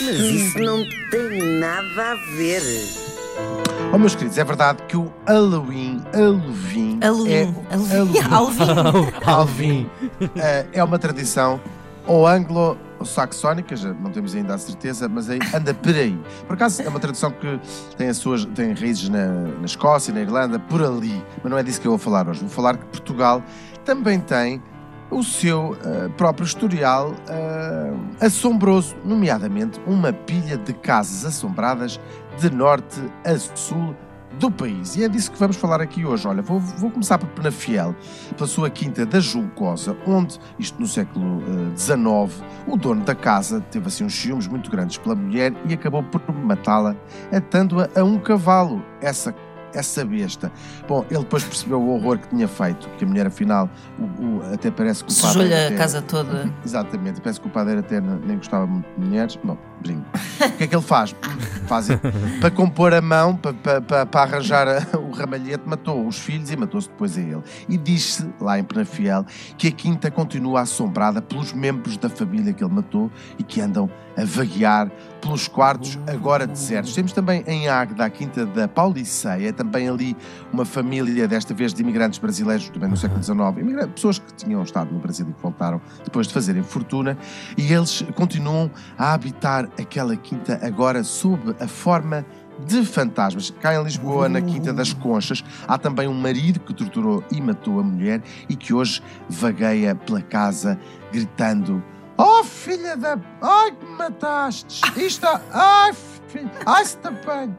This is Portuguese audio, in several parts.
Mas isso não tem nada a ver. Oh, meus queridos, é verdade que o Halloween, Halloween, Halloween, é, Halloween. Halloween é, é uma tradição ou anglo-saxónica, já não temos ainda a certeza, mas aí anda por aí. Por acaso é uma tradição que tem, as suas, tem raízes na, na Escócia, na Irlanda, por ali. Mas não é disso que eu vou falar hoje. Vou falar que Portugal também tem o seu uh, próprio historial uh, assombroso, nomeadamente uma pilha de casas assombradas de norte a sul do país. E é disso que vamos falar aqui hoje. Olha, vou, vou começar por Penafiel, pela sua quinta da Juncosa, onde, isto no século XIX, uh, o dono da casa teve assim uns ciúmes muito grandes pela mulher e acabou por matá-la, atando-a a um cavalo. Essa essa besta. Bom, ele depois percebeu o horror que tinha feito, que a mulher, afinal, o, o, até parece que o padre. Sujou-lhe a casa toda. Exatamente, parece que o padre até nem gostava muito de mulheres. Bom, brinco. o que é que ele faz? faz para compor a mão, para, para, para arranjar ramalhete, matou os filhos e matou-se depois a ele. E diz-se, lá em Penafiel, que a quinta continua assombrada pelos membros da família que ele matou e que andam a vaguear pelos quartos agora desertos. Temos também em Águeda, a quinta da Pauliceia, também ali uma família, desta vez de imigrantes brasileiros, também no século XIX, pessoas que tinham estado no Brasil e que voltaram depois de fazerem fortuna, e eles continuam a habitar aquela quinta agora sob a forma de fantasmas. Cá em Lisboa, na Quinta das Conchas, há também um marido que torturou e matou a mulher e que hoje vagueia pela casa gritando Oh, filha da. Ai, que me mataste! Isto. Ai, filha. Ai, se te apanho!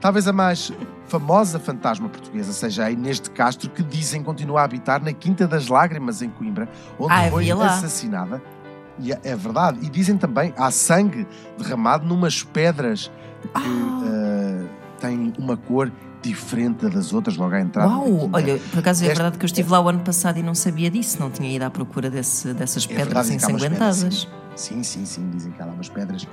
Talvez a mais famosa fantasma portuguesa seja a Inês de Castro, que dizem continua a habitar na Quinta das Lágrimas, em Coimbra, onde ah, foi assassinada. E é, é verdade. E dizem também há sangue derramado numas pedras que ah. uh, têm uma cor diferente das outras logo à entrada. Uau! Olha, por acaso é verdade que eu estive lá o ano passado e não sabia disso, não tinha ido à procura desse, dessas é pedras ensanguentadas. sim, sim, sim, dizem que há lá umas pedras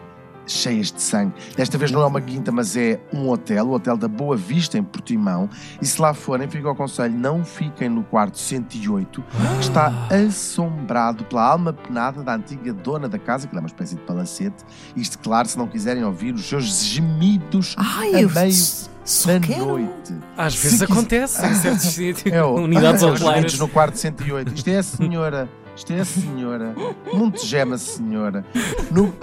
cheias de sangue. Desta vez não é uma quinta, mas é um hotel, o Hotel da Boa Vista, em Portimão. E se lá forem, fica ao conselho, não fiquem no quarto 108, que está assombrado pela alma penada da antiga dona da casa, que é uma espécie de palacete. Isto, claro, se não quiserem ouvir os seus gemidos Ai, a meio da quero. noite. Às vezes acontece em certos sítios. É, unidades hoteleiras. no quarto 108. Isto é a senhora isto é a senhora. Montegema, senhora. No,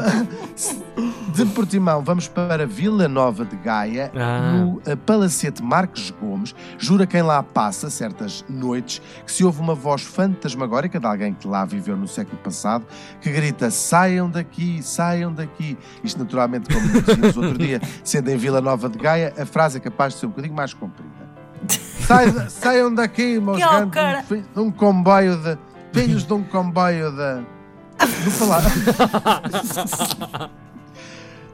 de Portimão, vamos para Vila Nova de Gaia, ah. no eh, Palacete Marques Gomes. Jura quem lá passa, certas noites, que se ouve uma voz fantasmagórica de alguém que lá viveu no século passado, que grita: saiam daqui, saiam daqui. Isto, naturalmente, como dizíamos outro dia, sendo em Vila Nova de Gaia, a frase é capaz de ser um bocadinho mais comprida. saiam daqui, meus gandos, um comboio de filhos de um comboio da. Do palácio.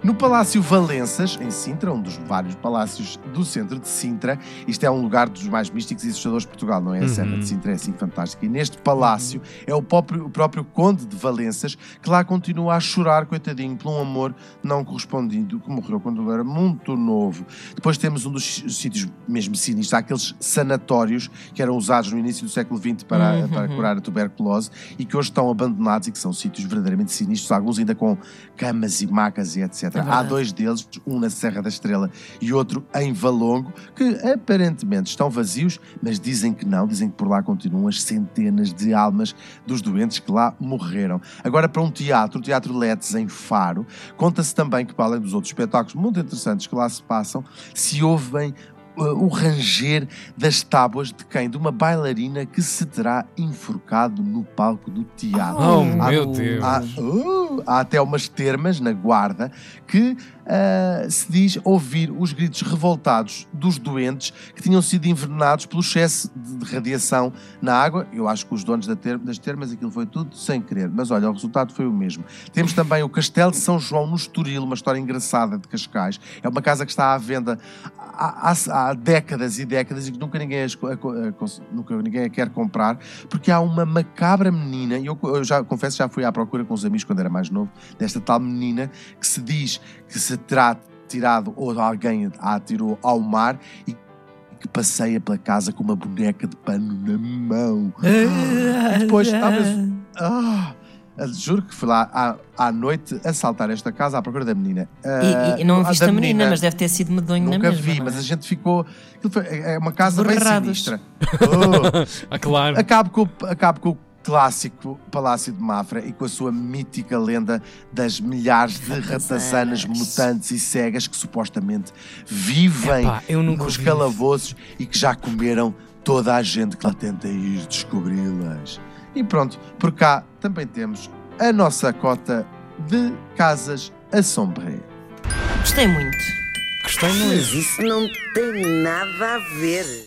No Palácio Valenças, em Sintra, um dos vários palácios do centro de Sintra, isto é um lugar dos mais místicos e assustadores de Portugal, não é? A uhum. Serra de Sintra é assim fantástica. E neste palácio é o próprio, o próprio Conde de Valenças que lá continua a chorar, coitadinho, por um amor não correspondido, que morreu quando ele era muito novo. Depois temos um dos sítios mesmo sinistros, aqueles sanatórios que eram usados no início do século XX para, uhum. para curar a tuberculose e que hoje estão abandonados e que são sítios verdadeiramente sinistros, alguns ainda com camas e macas e etc. É Há dois deles, um na Serra da Estrela e outro em Valongo, que aparentemente estão vazios, mas dizem que não, dizem que por lá continuam as centenas de almas dos doentes que lá morreram. Agora, para um teatro, o Teatro Letes em Faro, conta-se também que, para além dos outros espetáculos muito interessantes que lá se passam, se ouvem o ranger das tábuas de quem? De uma bailarina que se terá enforcado no palco do teatro. Oh, há, meu Deus! Há, uh, há até umas termas na guarda que uh, se diz ouvir os gritos revoltados dos doentes que tinham sido envenenados pelo excesso de radiação na água. Eu acho que os donos das termas, aquilo foi tudo sem querer. Mas olha, o resultado foi o mesmo. Temos também o Castelo de São João no Estoril, uma história engraçada de Cascais. É uma casa que está à venda há, há, há décadas e décadas e que nunca ninguém, nunca ninguém a quer comprar, porque há uma macabra menina, e eu, eu já confesso já fui à procura com os amigos quando era mais novo, desta tal menina que se diz que se terá tirado ou alguém a atirou ao mar e que passeia pela casa com uma boneca de pano na mão. e depois, talvez. Ah, Ah, Juro que fui lá à, à noite assaltar esta casa à procura da menina. E, Ah, e- e não a viste a menina, mas deve ter sido medonho na Nunca mesma. vi, não mas é? a gente ficou. foi- é uma casa bem Borrados. sinistra. Oh, Ah, claro. acabo, com, o- acabo com o clássico Palácio de Mafra e com a sua mítica lenda das milhares de ratazanas mutantes e cegas que supostamente vivem Epá, nos calabouços e que já comeram toda a gente que lá tenta ir descobri-las. E pronto, por cá também temos a nossa cota de casas assombrées. Gostei muito. Gostei Mas muito. isso não tem nada a ver.